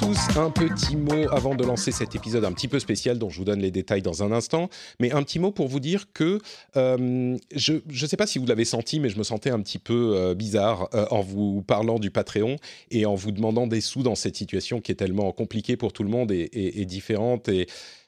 tous, un petit mot avant de lancer cet épisode un petit peu spécial dont je vous donne les détails dans un instant, mais un petit mot pour vous dire que euh, je ne sais pas si vous l'avez senti, mais je me sentais un petit peu euh, bizarre euh, en vous parlant du Patreon et en vous demandant des sous dans cette situation qui est tellement compliquée pour tout le monde et, et différente et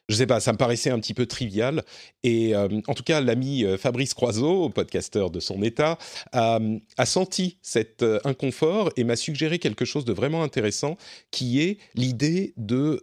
je sais pas, ça me paraissait un petit peu trivial. Et euh, en tout cas, l'ami euh, Fabrice Croiseau, podcasteur de son état, a, senti cet euh, inconfort et m'a suggéré quelque chose de vraiment intéressant, qui est l'idée de,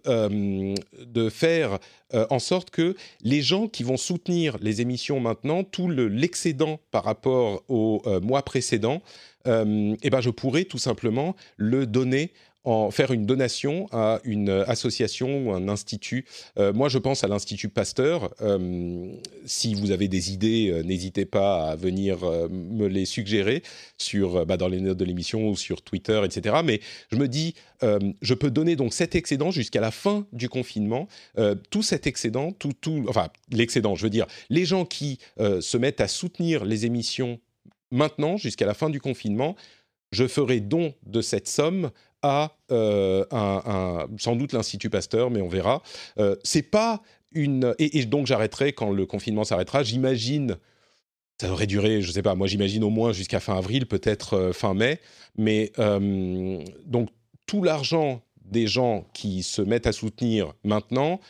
de faire en sorte que les gens qui vont soutenir les émissions maintenant, tout l'excédent par rapport au mois précédent, eh ben je pourrais tout simplement le donner en faire une donation à une association ou un institut. Euh, moi, je pense à l'Institut Pasteur. Euh, si vous avez des idées, euh, n'hésitez pas à venir me les suggérer sur, bah, dans les notes de l'émission ou sur Twitter, etc. Mais je me dis, je peux donner donc cet excédent jusqu'à la fin du confinement. tout cet excédent, tout, tout, enfin l'excédent, je veux dire, les gens qui se mettent à soutenir les émissions maintenant jusqu'à la fin du confinement, je ferai don de cette somme à euh, un, sans doute l'Institut Pasteur, mais on verra. Euh, c'est pas une et, donc j'arrêterai quand le confinement s'arrêtera. J'imagine ça devrait durer, je sais pas, moi j'imagine au moins jusqu'à fin avril, peut-être euh, fin mai. Mais donc tout l'argent des gens qui se mettent à soutenir maintenant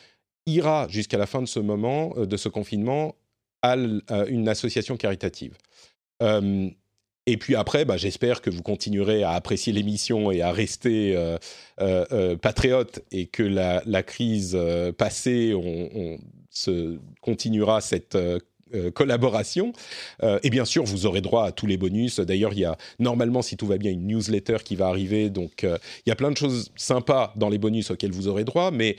ira jusqu'à la fin de ce moment, de ce confinement, à, une association caritative. Et puis après, bah, j'espère que vous continuerez à apprécier l'émission et à rester euh, euh, euh, patriote et que la, crise passée, on, continuera cette collaboration. et bien sûr, vous aurez droit à tous les bonus. D'ailleurs, il y a normalement, si tout va bien, une newsletter qui va arriver. Donc, il y a plein de choses sympas dans les bonus auxquels vous aurez droit. Mais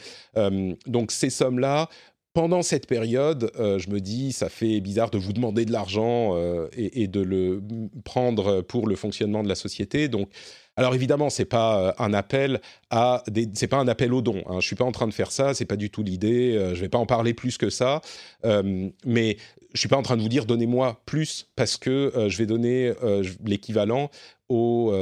donc, ces sommes-là, pendant cette période, euh, je me dis, ça fait bizarre de vous demander de l'argent euh, et, de le prendre pour le fonctionnement de la société. Donc, alors évidemment, c'est pas euh, un appel à, c'est pas un appel au don. Hein. Je suis pas en train de faire ça, c'est pas du tout l'idée. je vais pas en parler plus que ça, mais je suis pas en train de vous dire donnez-moi plus parce que je vais donner l'équivalent au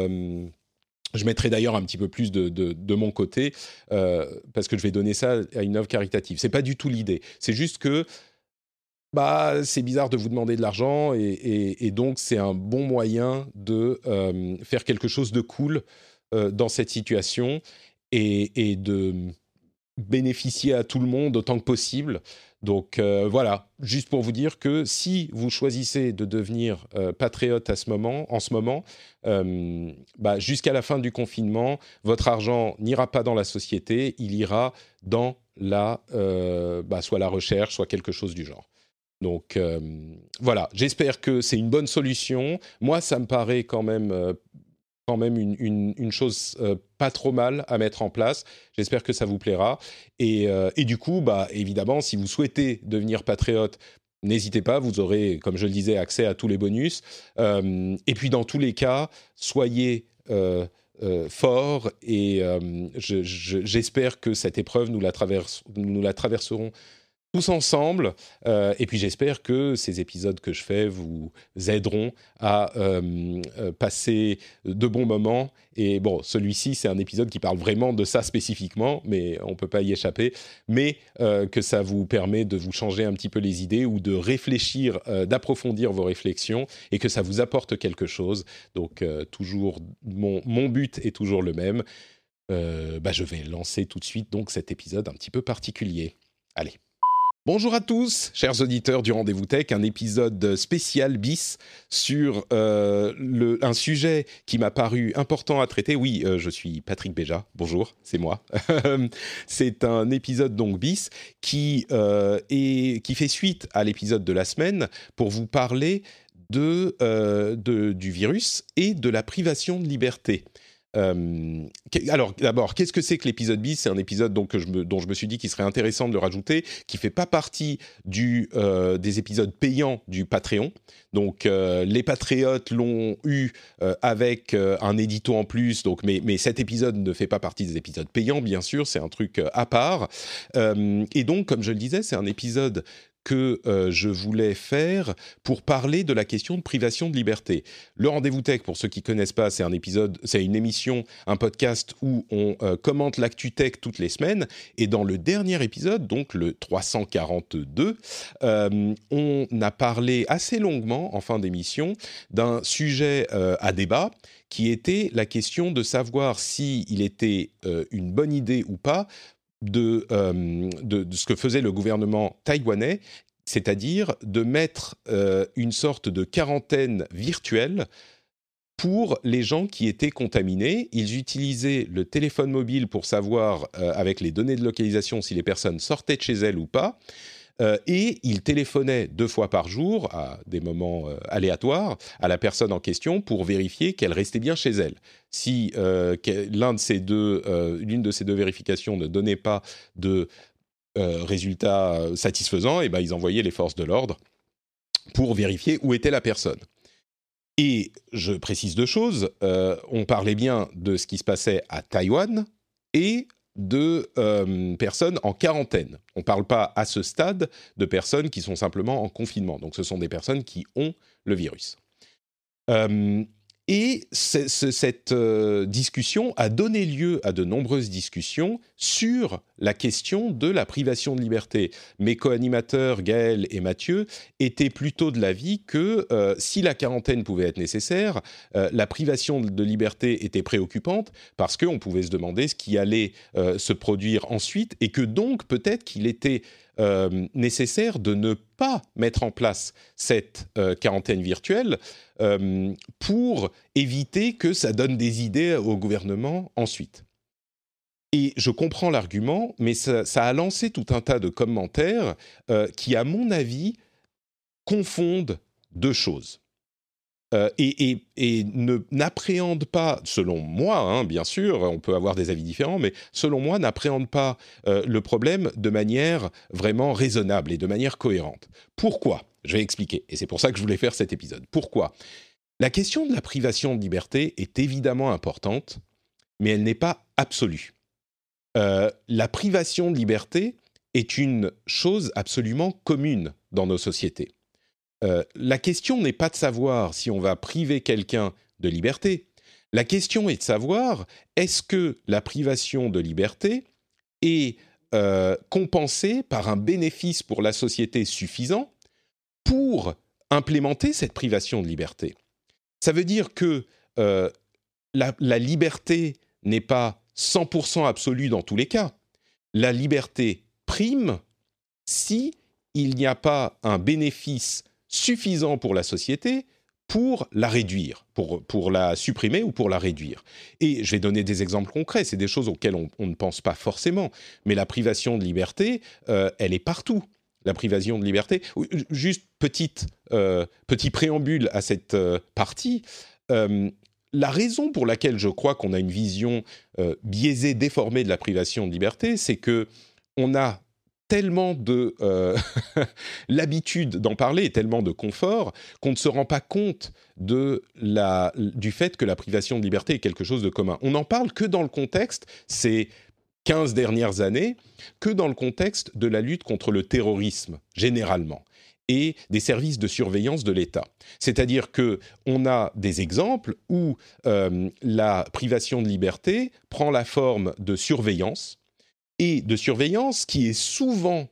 je mettrai d'ailleurs un petit peu plus de, de, mon côté euh, parce que je vais donner ça à une œuvre caritative. C'est pas du tout l'idée. C'est juste que bah c'est bizarre de vous demander de l'argent et, et, donc c'est un bon moyen de euh, faire quelque chose de cool euh, dans cette situation et, et, de bénéficier à tout le monde autant que possible. Donc euh, voilà, juste pour vous dire que si vous choisissez de devenir euh, patriote à ce moment, en ce moment, euh, bah, jusqu'à la fin du confinement, votre argent n'ira pas dans la société, il ira dans la, bah, soit la recherche, soit quelque chose du genre. Donc voilà, j'espère que c'est une bonne solution. Moi, ça me paraît quand même quand même une, chose euh, pas trop mal à mettre en place. J'espère que ça vous plaira. Et, euh, du coup, bah, évidemment, si vous souhaitez devenir patriote, n'hésitez pas, vous aurez, comme je le disais, accès à tous les bonus. Euh, et puis, dans tous les cas, soyez forts et j'espère que cette épreuve, nous la, nous la traverserons tous ensemble. Euh, et puis j'espère que ces épisodes que je fais vous aideront à euh, euh, passer de bons moments. Et bon, celui-ci, c'est un épisode qui parle vraiment de ça spécifiquement, mais on ne peut pas y échapper. Mais que ça vous permet de vous changer un petit peu les idées ou de réfléchir, d'approfondir vos réflexions et que ça vous apporte quelque chose. Donc toujours, mon, mon but est toujours le même. bah, je vais lancer tout de suite donc cet épisode un petit peu particulier. Allez. Bonjour à tous, chers auditeurs du Rendez-vous Tech, un épisode spécial bis sur euh, un sujet qui m'a paru important à traiter. Oui, euh, je suis Patrick Béja, bonjour, c'est moi. c'est un épisode donc bis qui, euh, qui fait suite à l'épisode de la semaine pour vous parler du virus et de la privation de liberté. Euh, alors d'abord, qu'est-ce que c'est que l'épisode bis? C'est un épisode donc, je me, dont je me suis dit qu'il serait intéressant de le rajouter, qui fait pas partie du, euh, des épisodes payants du Patreon. Donc euh, les patriotes l'ont eu avec un édito en plus, donc, mais, mais cet épisode ne fait pas partie des épisodes payants, bien sûr, c'est un truc à part. et donc, comme je le disais, c'est un épisode que euh, je voulais faire pour parler de la question de privation de liberté. Le rendez-vous tech, pour ceux qui connaissent pas, c'est un épisode, c'est une émission, un podcast où on euh, commente l'actu tech toutes les semaines. Et dans le dernier épisode, donc le 342, euh, on a parlé assez longuement en fin d'émission d'un sujet à débat qui était la question de savoir s'il était une bonne idée ou pas euh, de, ce que faisait le gouvernement taïwanais, c'est-à-dire de mettre euh, une sorte de quarantaine virtuelle pour les gens qui étaient contaminés. Ils utilisaient le téléphone mobile pour savoir, euh, avec les données de localisation, si les personnes sortaient de chez elles ou pas. Euh, et il téléphonait deux fois par jour, à des moments euh, aléatoires, à la personne en question pour vérifier qu'elle restait bien chez elle. Si euh, l'une de ces deux vérifications ne donnait pas de résultats satisfaisants, et eh ben ils envoyaient les forces de l'ordre pour vérifier où était la personne. Et je précise deux choses. on parlait bien de ce qui se passait à Taïwan et de euh, personnes en quarantaine. On ne parle pas à ce stade de personnes qui sont simplement en confinement. Donc ce sont des personnes qui ont le virus. Euh, et cette euh, discussion a donné lieu à de nombreuses discussions sur la question de la privation de liberté. Mes co-animateurs, Gaël et Mathieu, étaient plutôt de l'avis que euh, si la quarantaine pouvait être nécessaire, euh, la privation de liberté était préoccupante parce qu'on pouvait se demander ce qui allait se produire ensuite et que donc peut-être qu'il était euh, nécessaire de ne pas mettre en place cette euh, quarantaine virtuelle euh, pour éviter que ça donne des idées au gouvernement ensuite. Et je comprends l'argument, mais ça, ça, a lancé tout un tas de commentaires qui, à mon avis, confondent deux choses. Euh, et, ne n'appréhende pas, selon moi, hein, bien sûr, on peut avoir des avis différents, mais selon moi, n'appréhende pas euh, le problème de manière vraiment raisonnable et de manière cohérente. Pourquoi? Je vais expliquer, et c'est pour ça que je voulais faire cet épisode. Pourquoi? La question de la privation de liberté est évidemment importante, mais elle n'est pas absolue. Euh, la privation de liberté est une chose absolument commune dans nos sociétés. Euh, la question n'est pas de savoir si on va priver quelqu'un de liberté. La question est de savoir est-ce que la privation de liberté est euh, compensée par un bénéfice pour la société suffisant pour implémenter cette privation de liberté? Ça veut dire que euh, la, la liberté n'est pas 100% absolue dans tous les cas. La liberté prime si il n'y a pas un bénéfice suffisant pour la société pour la réduire, pour, pour la supprimer ou pour la réduire. Et je vais donner des exemples concrets, c'est des choses auxquelles on, ne pense pas forcément, mais la privation de liberté, euh, elle est partout. La privation de liberté, juste petite, euh, petit préambule à cette euh, partie, la raison pour laquelle je crois qu'on a une vision biaisée, déformée de la privation de liberté, c'est que on a tellement de euh, l'habitude d'en parler et tellement de confort qu'on ne se rend pas compte de la, du fait que la privation de liberté est quelque chose de commun. On n'en parle que dans le contexte, ces 15 dernières années, que dans le contexte de la lutte contre le terrorisme, généralement et des services de surveillance de l'État. C'est-à-dire que on a des exemples où euh, la privation de liberté prend la forme de surveillance et de surveillance qui est souvent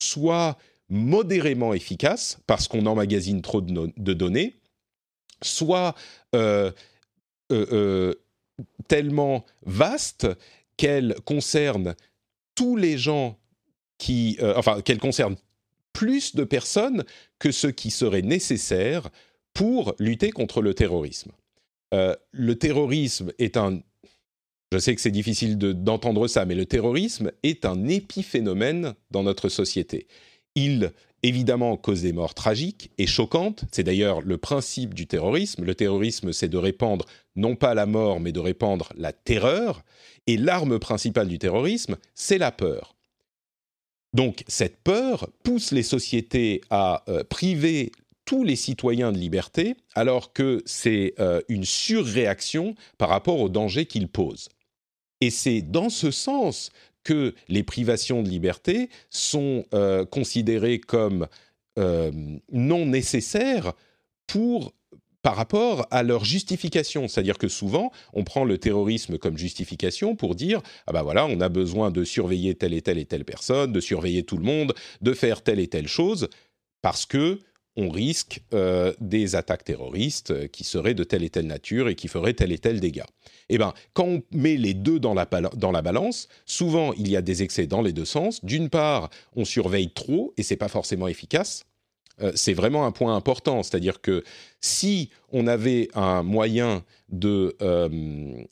soit modérément efficace parce qu'on emmagasine trop de, données, soit euh, euh, euh, tellement vaste qu'elle concerne tous les gens qui, enfin, qu'elle concerne plus de personnes que ce qui serait nécessaire pour lutter contre le terrorisme. le terrorisme est un je sais que c'est difficile d'entendre ça, mais le terrorisme est un épiphénomène dans notre société. Il, évidemment, cause des morts tragiques et choquantes. C'est d'ailleurs le principe du terrorisme. Le terrorisme, c'est de répandre non pas la mort, mais de répandre la terreur. Et l'arme principale du terrorisme, c'est la peur. Donc cette peur pousse les sociétés à euh, priver tous les citoyens de liberté, alors que c'est euh, une surréaction par rapport au danger qu'ils posent. Et c'est dans ce sens que les privations de liberté sont considérées comme non nécessaires pour par rapport à leur justification. C'est-à-dire que souvent, on prend le terrorisme comme justification pour dire ah ben voilà, on a besoin de surveiller telle et telle et telle personne, de surveiller tout le monde, de faire telle et telle chose, parce que on risque euh, des attaques terroristes euh, qui seraient de telle et telle nature et qui feraient tel et tel dégât. Eh bien, quand on met les deux dans la, balance, souvent il y a des excès dans les deux sens. D'une part, on surveille trop et c'est pas forcément efficace. Euh, c'est vraiment un point important. C'est-à-dire que si on avait un moyen de...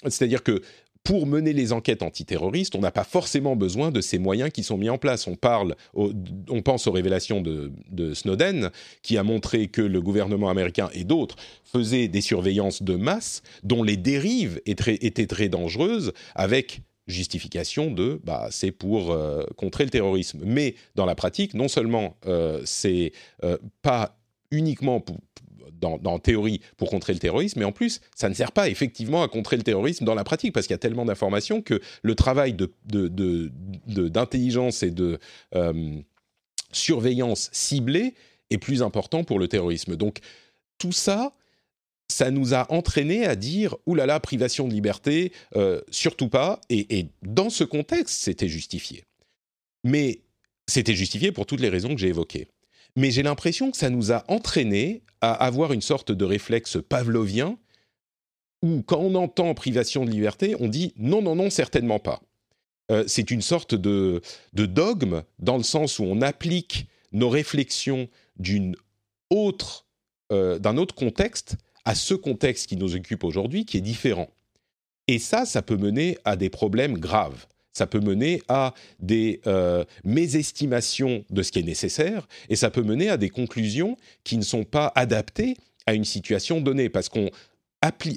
C'est-à-dire que pour mener les enquêtes antiterroristes, on n'a pas forcément besoin de ces moyens qui sont mis en place. On parle, on pense aux révélations de, Snowden, qui a montré que le gouvernement américain et d'autres faisaient des surveillances de masse, dont les dérives étaient très dangereuses, avec justification de bah, c'est pour euh, contrer le terrorisme. Mais dans la pratique, non seulement euh, c'est euh, pas uniquement dans, théorie pour contrer le terrorisme, mais en plus, ça ne sert pas effectivement à contrer le terrorisme dans la pratique, parce qu'il y a tellement d'informations que le travail d'intelligence et de surveillance ciblée est plus important pour le terrorisme. Donc tout ça, ça nous a entraîné à dire oulala, privation de liberté, euh, surtout pas. Et, dans ce contexte, c'était justifié. Mais c'était justifié pour toutes les raisons que j'ai évoquées. Mais j'ai l'impression que ça nous a entraîné à avoir une sorte de réflexe pavlovien où, quand on entend privation de liberté, on dit non, non, non, certainement pas. Euh, c'est une sorte de, de dogme dans le sens où on applique nos réflexions d'une autre, euh, d'un autre contexte à ce contexte qui nous occupe aujourd'hui, qui est différent. Et ça, ça peut mener à des problèmes graves. Ça peut mener à des euh, mésestimations de ce qui est nécessaire, et ça peut mener à des conclusions qui ne sont pas adaptées à une situation donnée, parce qu'on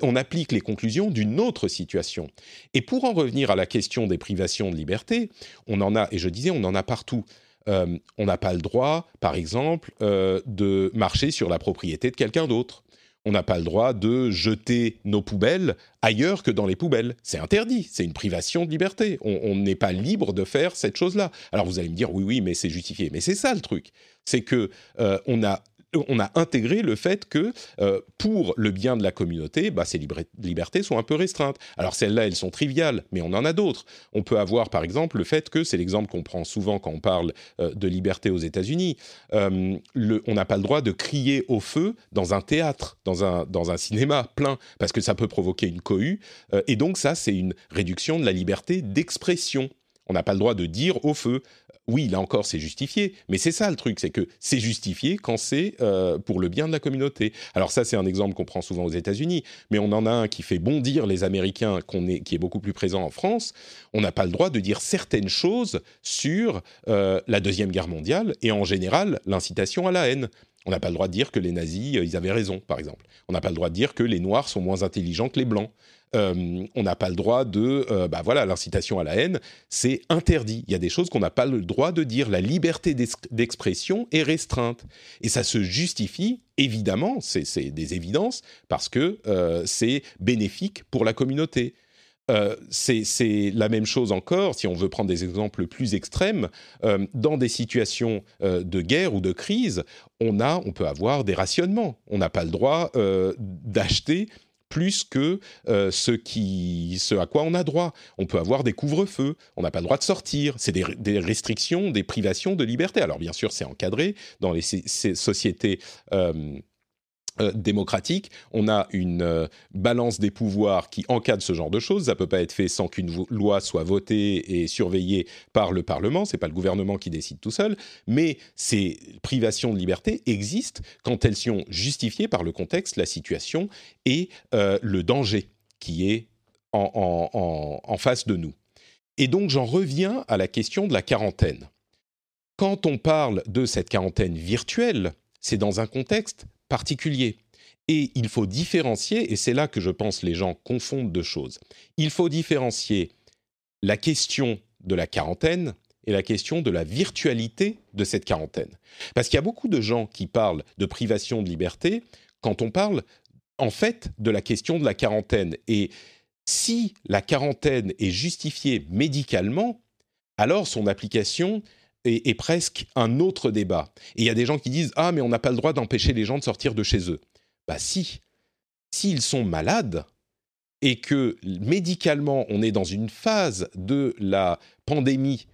on applique les conclusions d'une autre situation. Et pour en revenir à la question des privations de liberté, on en a, et je disais, on en a partout. Euh, on n'a pas le droit, par exemple, euh, de marcher sur la propriété de quelqu'un d'autre on n'a pas le droit de jeter nos poubelles ailleurs que dans les poubelles. C'est interdit, c'est une privation de liberté. On n'est pas libre de faire cette chose-là. Alors vous allez me dire oui, oui, mais c'est justifié. Mais c'est ça le truc, c'est que euh, on a on a intégré le fait que euh, pour le bien de la communauté, bah, ces libertés sont un peu restreintes. Alors celles-là, elles sont triviales, mais on en a d'autres. On peut avoir par exemple le fait que, c'est l'exemple qu'on prend souvent quand on parle euh, de liberté aux États-Unis, euh, on n'a pas le droit de crier au feu dans un théâtre, dans un, dans un cinéma plein, parce que ça peut provoquer une cohue. et donc ça, c'est une réduction de la liberté d'expression. On n'a pas le droit de dire au feu oui, là encore, c'est justifié, mais c'est ça le truc, c'est que c'est justifié quand c'est euh, pour le bien de la communauté. Alors ça, c'est un exemple qu'on prend souvent aux États-Unis, mais on en a un qui fait bondir les Américains, qui est beaucoup plus présent en France. On n'a pas le droit de dire certaines choses sur euh, la Deuxième Guerre mondiale et en général l'incitation à la haine. On n'a pas le droit de dire que les nazis, euh, ils avaient raison, par exemple. On n'a pas le droit de dire que les noirs sont moins intelligents que les blancs. Euh, on n'a pas le droit de, euh, bah voilà, l'incitation à la haine, c'est interdit. Il y a des choses qu'on n'a pas le droit de dire. La liberté d'expression est restreinte. Et ça se justifie, évidemment, c'est des évidences, parce que c'est bénéfique pour la communauté. C'est la même chose encore, si on veut prendre des exemples plus extrêmes, dans des situations de guerre ou de crise, on, a, on peut avoir des rationnements. On n'a pas le droit d'acheter plus que euh, ce, à quoi on a droit. On peut avoir des couvre-feux, on n'a pas le droit de sortir, c'est des, restrictions, des privations de liberté. Alors bien sûr, c'est encadré dans les sociétés euh, démocratique, on a une euh, balance des pouvoirs qui encadre ce genre de choses. Ça peut pas être fait sans qu'une loi soit votée et surveillée par le Parlement. C'est pas le gouvernement qui décide tout seul, mais ces privations de liberté existent quand elles sont justifiées par le contexte, la situation et euh, le danger qui est en face de nous. Et donc j'en reviens à la question de la quarantaine. Quand on parle de cette quarantaine virtuelle, c'est dans un contexte particulier. Et il faut différencier, et c'est là que je pense les gens confondent deux choses. Il faut différencier la question de la quarantaine et la question de la virtualité de cette quarantaine. Parce qu'il y a beaucoup de gens qui parlent de privation de liberté quand on parle en fait de la question de la quarantaine. Et si la quarantaine est justifiée médicalement, alors son application est, presque un autre débat. Et il y a des gens qui disent Ah, mais on n'a pas le droit d'empêcher les gens de sortir de chez eux. Bah si. S'ils sont malades et que médicalement on est dans une phase de la pandémie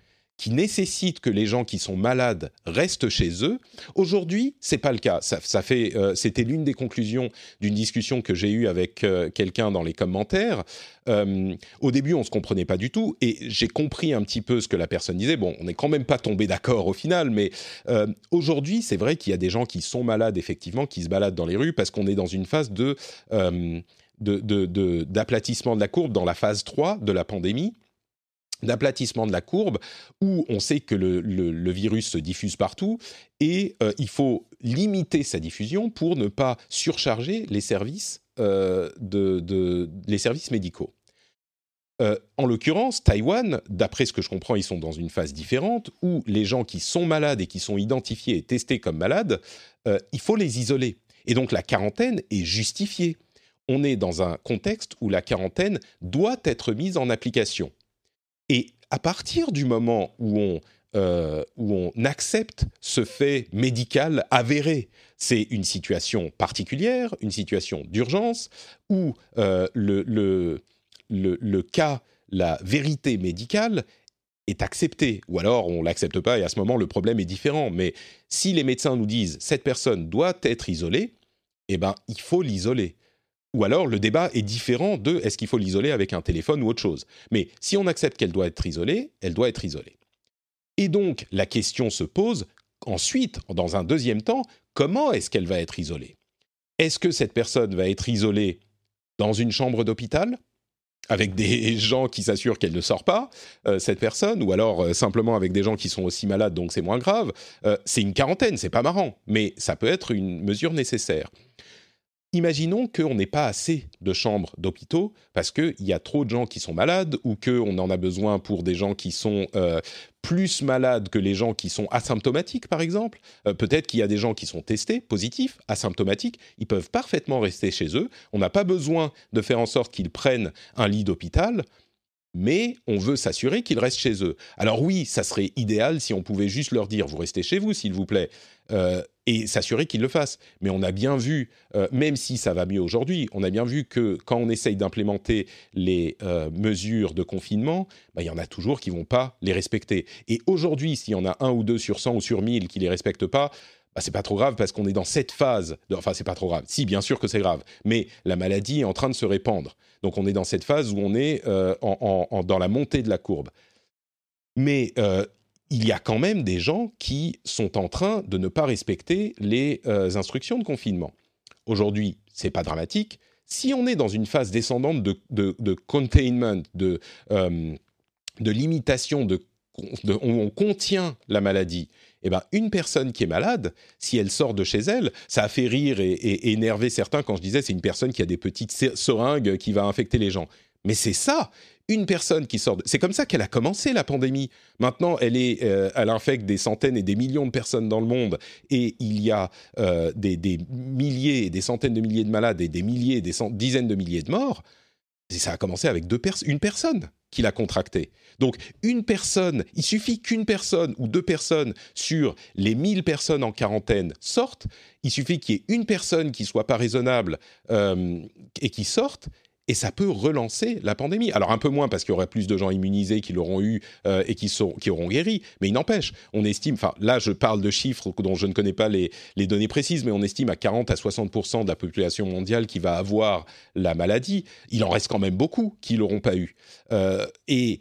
qui nécessite que les gens qui sont malades restent chez eux. Aujourd'hui, c'est pas le cas. Ça, fait, euh, c'était l'une des conclusions d'une discussion que j'ai eue avec euh, quelqu'un dans les commentaires. Euh, au début, on se comprenait pas du tout, et j'ai compris un petit peu ce que la personne disait. Bon, on n'est quand même pas tombé d'accord au final, mais aujourd'hui, c'est vrai qu'il y a des gens qui sont malades effectivement, qui se baladent dans les rues parce qu'on est dans une phase de d'aplatissement de, de, la courbe dans la phase 3 de la pandémie d'aplatissement de la courbe où on sait que le, virus se diffuse partout et euh, il faut limiter sa diffusion pour ne pas surcharger les services, euh, les services médicaux. Euh, en l'occurrence, Taïwan, d'après ce que je comprends, ils sont dans une phase différente où les gens qui sont malades et qui sont identifiés et testés comme malades, il faut les isoler. Et donc la quarantaine est justifiée. On est dans un contexte où la quarantaine doit être mise en application. Et à partir du moment où on, euh, où on accepte ce fait médical avéré, c'est une situation particulière, une situation d'urgence, où euh, le, le, le, cas, la vérité médicale est acceptée, ou alors on l'accepte pas et à ce moment le problème est différent. Mais si les médecins nous disent cette personne doit être isolée, eh ben il faut l'isoler. Ou alors le débat est différent de est-ce qu'il faut l'isoler avec un téléphone ou autre chose. Mais si on accepte qu'elle doit être isolée, elle doit être isolée. Et donc la question se pose ensuite, dans un deuxième temps, comment est-ce qu'elle va être isolée? Est-ce que cette personne va être isolée dans une chambre d'hôpital avec des gens qui s'assurent qu'elle ne sort pas, euh, cette personne, ou alors euh, simplement avec des gens qui sont aussi malades, donc c'est moins grave? Euh, c'est une quarantaine, c'est pas marrant, mais ça peut être une mesure nécessaire imaginons qu'on n'ait pas assez de chambres d'hôpitaux parce qu'il y a trop de gens qui sont malades ou qu'on en a besoin pour des gens qui sont euh, plus malades que les gens qui sont asymptomatiques, par exemple. Euh, peut-être qu'il y a des gens qui sont testés, positifs, asymptomatiques. Ils peuvent parfaitement rester chez eux. On n'a pas besoin de faire en sorte qu'ils prennent un lit d'hôpital mais on veut s'assurer qu'ils restent chez eux. Alors oui, ça serait idéal si on pouvait juste leur dire, vous restez chez vous, s'il vous plaît, euh, et s'assurer qu'ils le fassent. Mais on a bien vu, euh, même si ça va mieux aujourd'hui, on a bien vu que quand on essaye d'implémenter les euh, mesures de confinement, bah, il y en a toujours qui vont pas les respecter. Et aujourd'hui, s'il y en a un ou deux sur 100 ou sur 1000 qui les respectent pas, bah, c'est pas trop grave parce qu'on est dans cette phase. De, enfin, c'est pas trop grave. Si, bien sûr que c'est grave, mais la maladie est en train de se répandre. Donc, on est dans cette phase où on est dans la montée de la courbe. Mais il y a quand même des gens qui sont en train de ne pas respecter les euh, instructions de confinement. Aujourd'hui, c'est pas dramatique. Si on est dans une phase descendante de, containment, de, euh, de limitation, de, on contient la maladie, eh ben, une personne qui est malade, si elle sort de chez elle, ça a fait rire et, énerver certains quand je disais c'est une personne qui a des petites seringues qui va infecter les gens. Mais c'est ça une personne qui sort. C'est comme ça qu'elle a commencé la pandémie. Maintenant, elle est, euh, elle infecte des centaines et des millions de personnes dans le monde, et il y a euh, des, milliers, des centaines de milliers de malades et des milliers, des dizaines de milliers de morts. Ça a commencé avec deux une personne qui l'a contracté. Donc une personne, il suffit qu'une personne ou deux personnes sur les 1000 personnes en quarantaine sortent, il suffit qu'il y ait une personne qui soit pas raisonnable euh, et qui sorte, et ça peut relancer la pandémie. Alors un peu moins parce qu'il y aurait plus de gens immunisés qui l'auront eu euh, et qui, sont, qui auront guéri, mais il n'empêche, on estime, enfin là je parle de chiffres dont je ne connais pas les, les données précises, mais on estime à 40 à 60% de la population mondiale qui va avoir la maladie. Il en reste quand même beaucoup qui l'auront pas eu. Euh, et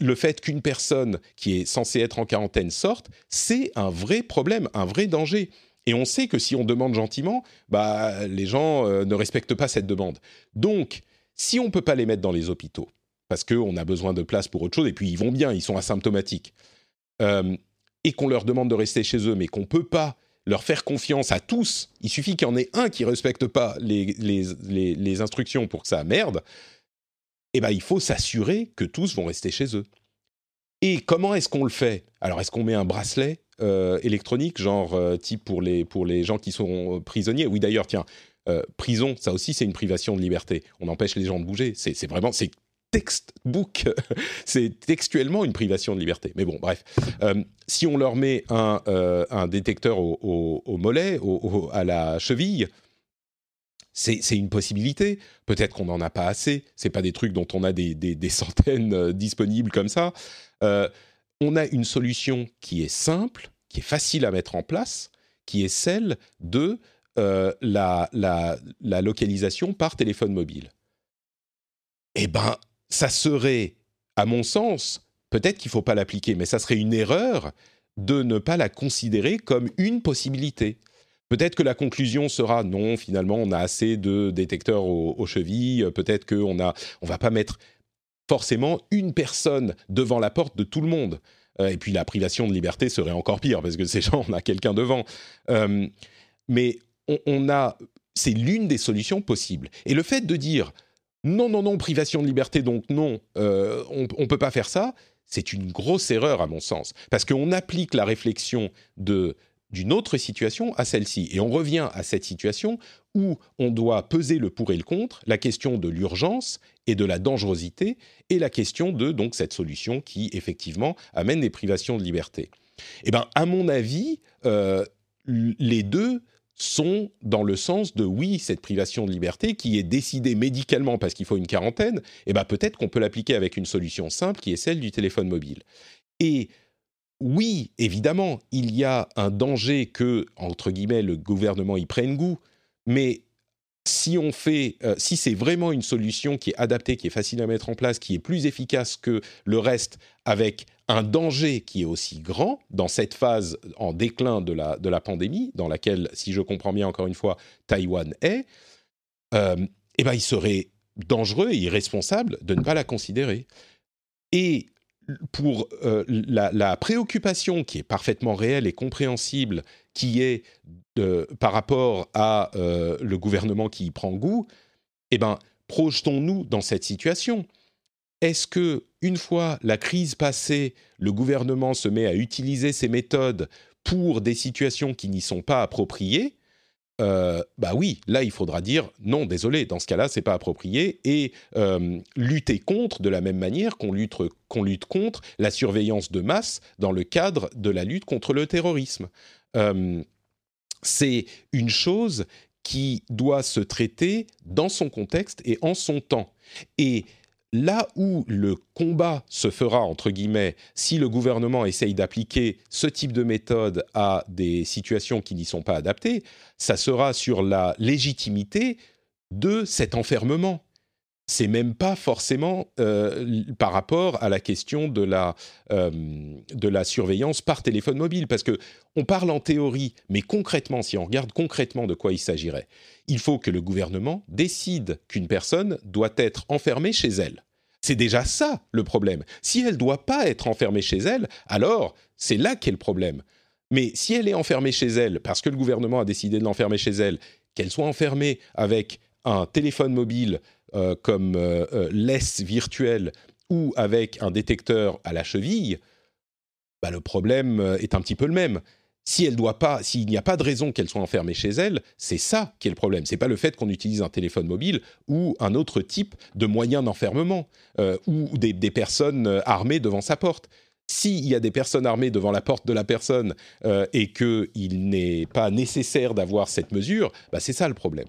le fait qu'une personne qui est censée être en quarantaine sorte, c'est un vrai problème, un vrai danger. Et on sait que si on demande gentiment, bah, les gens euh, ne respectent pas cette demande. Donc, si on ne peut pas les mettre dans les hôpitaux, parce qu'on a besoin de place pour autre chose, et puis ils vont bien, ils sont asymptomatiques, euh, et qu'on leur demande de rester chez eux, mais qu'on ne peut pas leur faire confiance à tous, il suffit qu'il y en ait un qui ne respecte pas les, les, instructions pour que ça merde, eh ben, il faut s'assurer que tous vont rester chez eux. Et comment est-ce qu'on le fait? Alors, est-ce qu'on met un bracelet? Euh, électronique, genre euh, type pour les, pour les gens qui sont prisonniers. Oui, d'ailleurs, tiens, euh, prison, ça aussi, c'est une privation de liberté. On empêche les gens de bouger. C'est vraiment, c'est textbook, c'est textuellement une privation de liberté. Mais bon, bref, si on leur met un, un détecteur au, mollet, à la cheville, c'est une possibilité. Peut-être qu'on n'en a pas assez. C'est pas des trucs dont on a des, des, centaines disponibles comme ça. On a une solution qui est simple, qui est facile à mettre en place, qui est celle de euh, la, localisation par téléphone mobile. Eh ben, ça serait, à mon sens, peut-être qu'il ne faut pas l'appliquer, mais ça serait une erreur de ne pas la considérer comme une possibilité. Peut-être que la conclusion sera non, finalement, on a assez de détecteurs aux, chevilles, peut-être qu'on ne on va pas mettre forcément une personne devant la porte de tout le monde. Euh, et puis la privation de liberté serait encore pire parce que ces gens, on a quelqu'un devant. Euh, mais on, a, c'est l'une des solutions possibles. Et le fait de dire non, non, non, privation de liberté, donc non, euh, on ne peut pas faire ça, c'est une grosse erreur à mon sens. Parce qu'on applique la réflexion de d'une autre situation à celle-ci. Et on revient à cette situation où on doit peser le pour et le contre, la question de l'urgence et de la dangerosité, et la question de donc cette solution qui effectivement amène des privations de liberté. Eh bien, à mon avis, euh, les deux sont dans le sens de oui, cette privation de liberté qui est décidée médicalement parce qu'il faut une quarantaine, eh ben peut-être qu'on peut l'appliquer avec une solution simple qui est celle du téléphone mobile. Et oui, évidemment, il y a un danger que, entre guillemets, le gouvernement y prenne goût, mais si on fait, euh, si c'est vraiment une solution qui est adaptée, qui est facile à mettre en place, qui est plus efficace que le reste, avec un danger qui est aussi grand dans cette phase en déclin de la, de la pandémie, dans laquelle, si je comprends bien encore une fois, Taïwan est, euh, eh ben, il serait dangereux et irresponsable de ne pas la considérer. Et pour euh, la, préoccupation qui est parfaitement réelle et compréhensible, qui est par rapport à euh, le gouvernement qui y prend goût, eh ben, projetons-nous dans cette situation. Est-ce que une fois la crise passée, le gouvernement se met à utiliser ces méthodes pour des situations qui n'y sont pas appropriées euh, bah oui, là il faudra dire non, désolé, dans ce cas-là c'est pas approprié et euh, lutter contre de la même manière qu'on lutte, lutte contre la surveillance de masse dans le cadre de la lutte contre le terrorisme. Euh, c'est une chose qui doit se traiter dans son contexte et en son temps. Et là où le combat se fera, entre guillemets, si le gouvernement essaye d'appliquer ce type de méthode à des situations qui n'y sont pas adaptées, ça sera sur la légitimité de cet enfermement c'est même pas forcément euh, par rapport à la question de la, euh, de la surveillance par téléphone mobile, parce que on parle en théorie, mais concrètement, si on regarde concrètement de quoi il s'agirait, il faut que le gouvernement décide qu'une personne doit être enfermée chez elle. C'est déjà ça le problème. Si elle doit pas être enfermée chez elle, alors c'est là qu'est le problème. Mais si elle est enfermée chez elle parce que le gouvernement a décidé de l'enfermer chez elle, qu'elle soit enfermée avec un téléphone mobile euh, comme euh, euh, laisse virtuelle ou avec un détecteur à la cheville, bah, le problème est un petit peu le même. Si elle s'il n'y a pas de raison qu'elle soit enfermée chez elle, c'est ça qui est le problème. C'est pas le fait qu'on utilise un téléphone mobile ou un autre type de moyen d'enfermement ou des, personnes armées devant sa porte. S'il y a des personnes armées devant la porte de la personne et qu'il n'est pas nécessaire d'avoir cette mesure, bah, c'est ça le problème.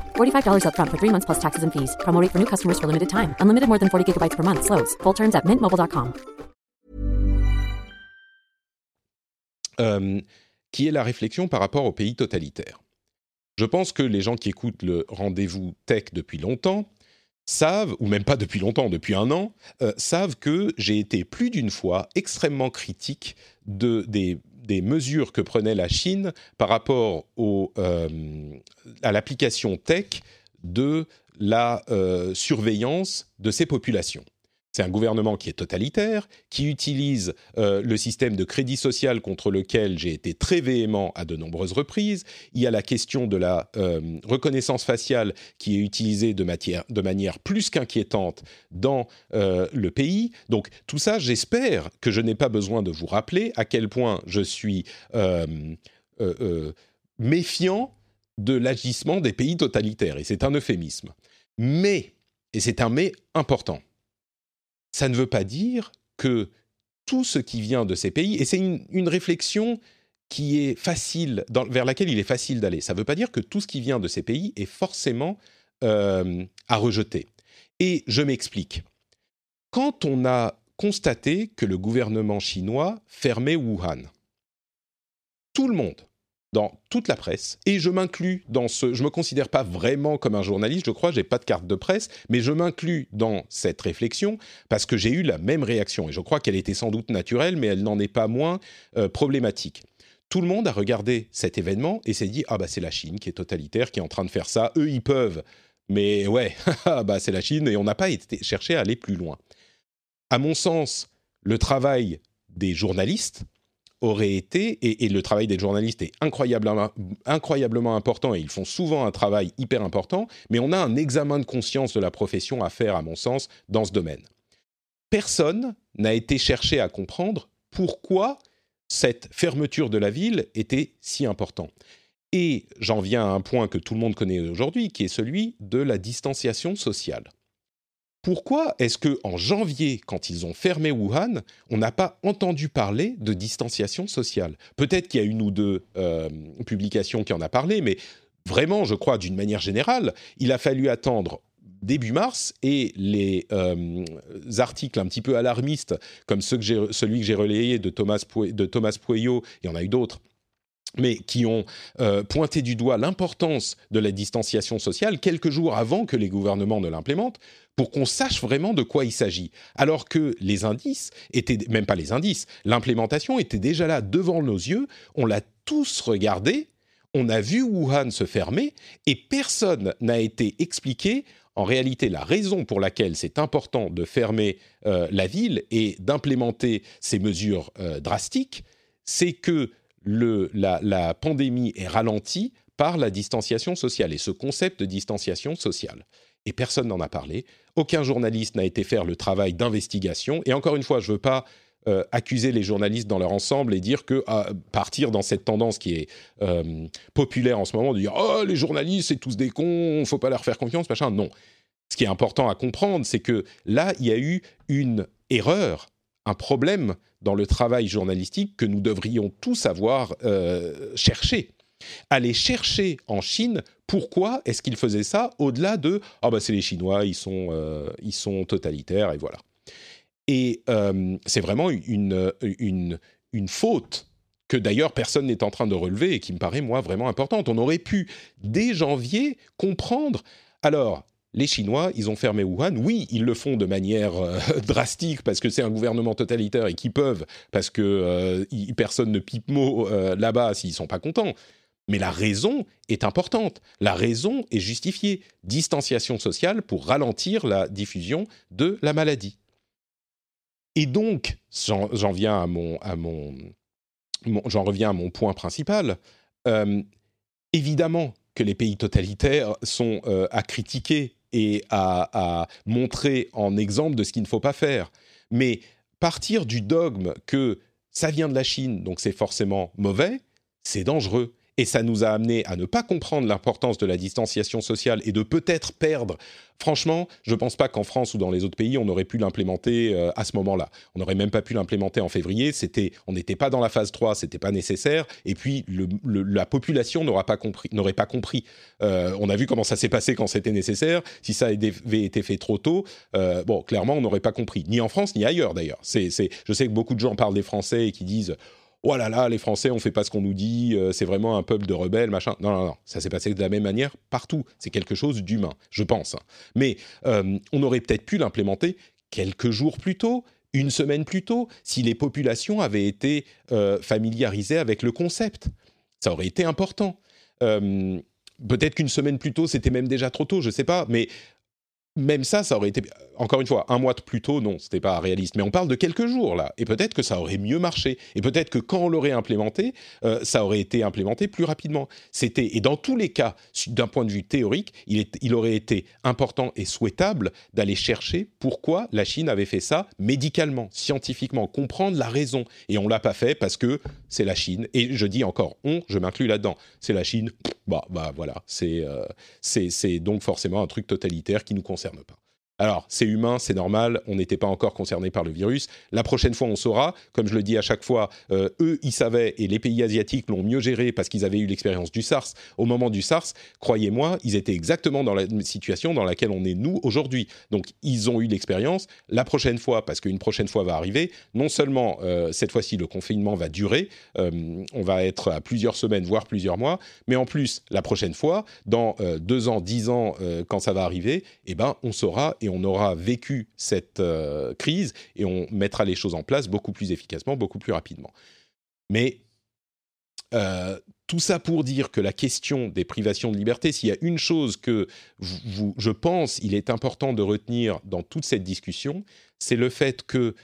slash $45 up front for 3 months plus taxes and fees. Promo for new customers for limited time. Unlimited more than 40 gigabytes per month slows. Full terms at mintmobile.com. Euh, qui est la réflexion par rapport aux pays totalitaires. Je pense que les gens qui écoutent le rendez-vous tech depuis longtemps savent, ou même pas depuis longtemps, depuis un an, euh, savent que j'ai été plus d'une fois extrêmement critique de, des, mesures que prenait la Chine par rapport euh, à l'application tech de la surveillance de ces populations. C'est un gouvernement qui est totalitaire, qui utilise euh, le système de crédit social contre lequel j'ai été très véhément à de nombreuses reprises. Il y a la question de la euh, reconnaissance faciale qui est utilisée de, manière plus qu'inquiétante dans euh, le pays. Donc tout ça, j'espère que je n'ai pas besoin de vous rappeler à quel point je suis méfiant de l'agissement des pays totalitaires. Et c'est un euphémisme. Mais, et c'est un mais important ça ne veut pas dire que tout ce qui vient de ces pays, et c'est une, réflexion qui est facile, vers laquelle il est facile d'aller, ça ne veut pas dire que tout ce qui vient de ces pays est forcément euh, à rejeter. Et je m'explique. Quand on a constaté que le gouvernement chinois fermait Wuhan, tout le monde, dans toute la presse, et je m'inclus dans ce... Je me considère pas vraiment comme un journaliste, je crois, j'ai pas de carte de presse, mais je m'inclus dans cette réflexion parce que j'ai eu la même réaction, et je crois qu'elle était sans doute naturelle, mais elle n'en est pas moins euh, problématique. Tout le monde a regardé cet événement et s'est dit ah bah c'est la Chine qui est totalitaire, qui est en train de faire ça. Eux ils peuvent, mais ouais, ah, bah c'est la Chine et on n'a pas été cherché à aller plus loin. À mon sens, le travail des journalistes, aurait été, et, le travail des journalistes est incroyablement, incroyablement important, et ils font souvent un travail hyper important, mais on a un examen de conscience de la profession à faire, à mon sens, dans ce domaine. Personne n'a été cherché à comprendre pourquoi cette fermeture de la ville était si importante. Et j'en viens à un point que tout le monde connaît aujourd'hui, qui est celui de la distanciation sociale pourquoi est-ce que en janvier, quand ils ont fermé Wuhan, on n'a pas entendu parler de distanciation sociale? Peut-être qu'il y a une ou deux euh, publications qui en a parlé, mais vraiment, je crois, d'une manière générale, il a fallu attendre début mars et les euh, articles un petit peu alarmistes, comme celui que j'ai relayé de Thomas, de Pueyo, il y en a eu d'autres, mais qui ont euh, pointé du doigt l'importance de la distanciation sociale quelques jours avant que les gouvernements ne l'implémentent, pour qu'on sache vraiment de quoi il s'agit. Alors que les indices étaient, même pas les indices, l'implémentation était déjà là devant nos yeux, on l'a tous regardé, on a vu Wuhan se fermer, et personne n'a été expliqué en réalité la raison pour laquelle c'est important de fermer euh, la ville et d'implémenter ces mesures euh, drastiques, c'est que la, pandémie est ralentie par la distanciation sociale et ce concept de distanciation sociale. Et personne n'en a parlé. Aucun journaliste n'a été faire le travail d'investigation. Et encore une fois, je ne veux pas euh, accuser les journalistes dans leur ensemble et dire que partir dans cette tendance qui est euh, populaire en ce moment, de dire oh les journalistes c'est tous des cons, faut pas leur faire confiance, machin. Non. Ce qui est important à comprendre, c'est que là il y a eu une erreur un problème dans le travail journalistique que nous devrions tous avoir euh, cherché. Aller chercher en Chine pourquoi est-ce qu'ils faisaient ça au-delà de ah bah c'est les Chinois ils sont euh, ils sont totalitaires et voilà et euh, c'est vraiment une, une une faute que d'ailleurs personne n'est en train de relever et qui me paraît moi vraiment importante on aurait pu dès janvier comprendre alors les Chinois, ils ont fermé Wuhan. Oui, ils le font de manière euh, drastique parce que c'est un gouvernement totalitaire et qu'ils peuvent, parce que personne ne pipe mot là-bas s'ils sont pas contents. Mais la raison est importante. La raison est justifiée. Distanciation sociale pour ralentir la diffusion de la maladie. Et donc, j'en viens à mon, à mon, j'en reviens à mon point principal. évidemment que les pays totalitaires sont à critiquer et à, montrer en exemple de ce qu'il ne faut pas faire. Mais partir du dogme que ça vient de la Chine, donc c'est forcément mauvais, c'est dangereux et ça nous a amené à ne pas comprendre l'importance de la distanciation sociale et de peut-être perdre. Franchement, je ne pense pas qu'en France ou dans les autres pays, on aurait pu l'implémenter euh, à ce moment-là. On n'aurait même pas pu l'implémenter en février. C'était, on n'était pas dans la phase 3, c'était pas nécessaire. Et puis, la population n'aurait pas compris. N'aurait pas compris. Euh, on a vu comment ça s'est passé quand c'était nécessaire. Si ça avait été fait trop tôt, euh, bon, clairement, on n'aurait pas compris. Ni en France, ni ailleurs d'ailleurs. C'est, je sais que beaucoup de gens parlent des Français et qui disent oh là là, les Français, on fait pas ce qu'on nous dit, euh, c'est vraiment un peuple de rebelles, machin. Non, non, non, ça s'est passé de la même manière partout. C'est quelque chose d'humain, je pense. Mais euh, on aurait peut-être pu l'implémenter quelques jours plus tôt, une semaine plus tôt, si les populations avaient été euh, familiarisées avec le concept. Ça aurait été important. peut-être qu'une semaine plus tôt, c'était même déjà trop tôt, je sais pas, mais même ça, ça aurait été, encore une fois, un mois de plus tôt, non, c'était pas réaliste. Mais on parle de quelques jours là, et peut-être que ça aurait mieux marché, et peut-être que quand on l'aurait implémenté, euh, ça aurait été implémenté plus rapidement. C'était, et dans tous les cas, d'un point de vue théorique, il, est, il aurait été important et souhaitable d'aller chercher pourquoi la Chine avait fait ça médicalement, scientifiquement, comprendre la raison. Et on l'a pas fait parce que c'est la Chine. Et je dis encore on, je m'inclus là-dedans. C'est la Chine. Bah, bah voilà, c'est, euh, donc forcément un truc totalitaire qui nous concerne concerne pas. Alors, c'est humain, c'est normal, on n'était pas encore concerné par le virus. La prochaine fois, on saura. Comme je le dis à chaque fois, euh, eux, ils savaient, et les pays asiatiques l'ont mieux géré parce qu'ils avaient eu l'expérience du SARS. Au moment du SARS, croyez-moi, ils étaient exactement dans la situation dans laquelle on est nous aujourd'hui. Donc, ils ont eu l'expérience. La prochaine fois, parce qu'une prochaine fois va arriver, non seulement euh, cette fois-ci, le confinement va durer, euh, on va être à plusieurs semaines, voire plusieurs mois, mais en plus, la prochaine fois, dans deux ans, dix ans, quand ça va arriver, eh ben, on saura et on aura vécu cette euh, crise et on mettra les choses en place beaucoup plus efficacement, beaucoup plus rapidement. Mais euh, tout ça pour dire que la question des privations de liberté, s'il y a une chose que je pense il est important de retenir dans toute cette discussion, c'est le fait que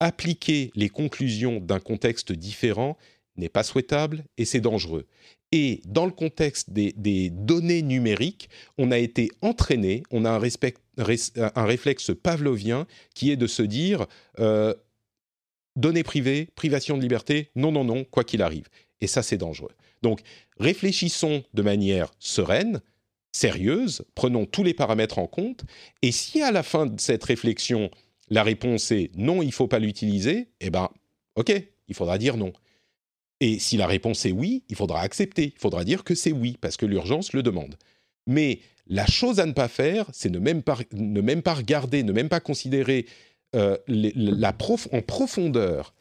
appliquer les conclusions d'un contexte différent n'est pas souhaitable et c'est dangereux. Et dans le contexte des, données numériques, on a été entraîné, on a un, un, réflexe pavlovien qui est de se dire euh, données privées, privation de liberté, non, non, non, quoi qu'il arrive. Et ça, c'est dangereux. Donc, réfléchissons de manière sereine, sérieuse, prenons tous les paramètres en compte, et si à la fin de cette réflexion, la réponse est non, il ne faut pas l'utiliser, eh bien, ok, il faudra dire non. Et si la réponse est oui, il faudra accepter. Il faudra dire que c'est oui, parce que l'urgence le demande. Mais la chose à ne pas faire, c'est ne même pas, ne même pas regarder, ne même pas considérer euh, la prof, en profondeur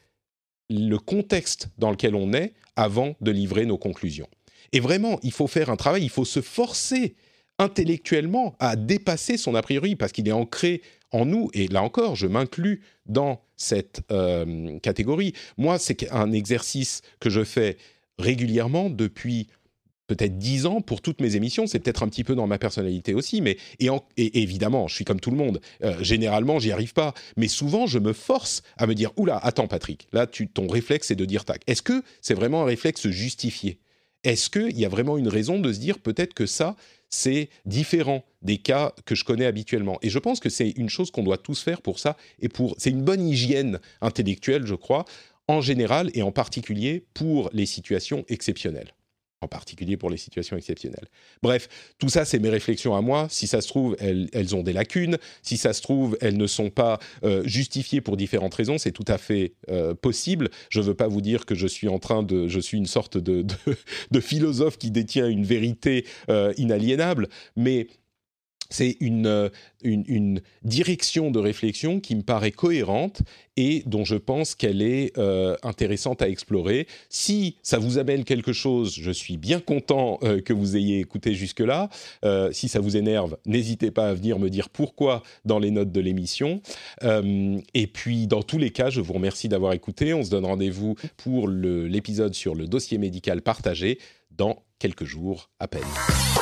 le contexte dans lequel on est avant de livrer nos conclusions. Et vraiment, il faut faire un travail, il faut se forcer intellectuellement à dépasser son a priori, parce qu'il est ancré en nous, et là encore, je m'inclus dans cette euh, catégorie. Moi, c'est un exercice que je fais régulièrement depuis peut-être dix ans pour toutes mes émissions. C'est peut-être un petit peu dans ma personnalité aussi, mais et, évidemment, je suis comme tout le monde. Euh, généralement, j'y arrive pas, mais souvent, je me force à me dire oula, attends, Patrick, là, tu, ton réflexe, c'est de dire tac. Est-ce que c'est vraiment un réflexe justifié? Est-ce qu'il y a vraiment une raison de se dire peut-être que ça, c'est différent des cas que je connais habituellement? Et je pense que c'est une chose qu'on doit tous faire pour ça, et pour c'est une bonne hygiène intellectuelle, je crois, en général et en particulier pour les situations exceptionnelles en particulier pour les situations exceptionnelles. Bref, tout ça, c'est mes réflexions à moi. Si ça se trouve, elles, ont des lacunes. Si ça se trouve, elles ne sont pas euh, justifiées pour différentes raisons. C'est tout à fait euh, possible. Je ne veux pas vous dire que je suis en train de... Je suis une sorte de, philosophe qui détient une vérité euh, inaliénable. Mais c'est euh, une, direction de réflexion qui me paraît cohérente et dont je pense qu'elle est euh, intéressante à explorer. Si ça vous amène quelque chose, je suis bien content euh, que vous ayez écouté jusque-là. si ça vous énerve, n'hésitez pas à venir me dire pourquoi dans les notes de l'émission. et puis, dans tous les cas, je vous remercie d'avoir écouté. On se donne rendez-vous pour l'épisode sur le dossier médical partagé dans quelques jours à peine.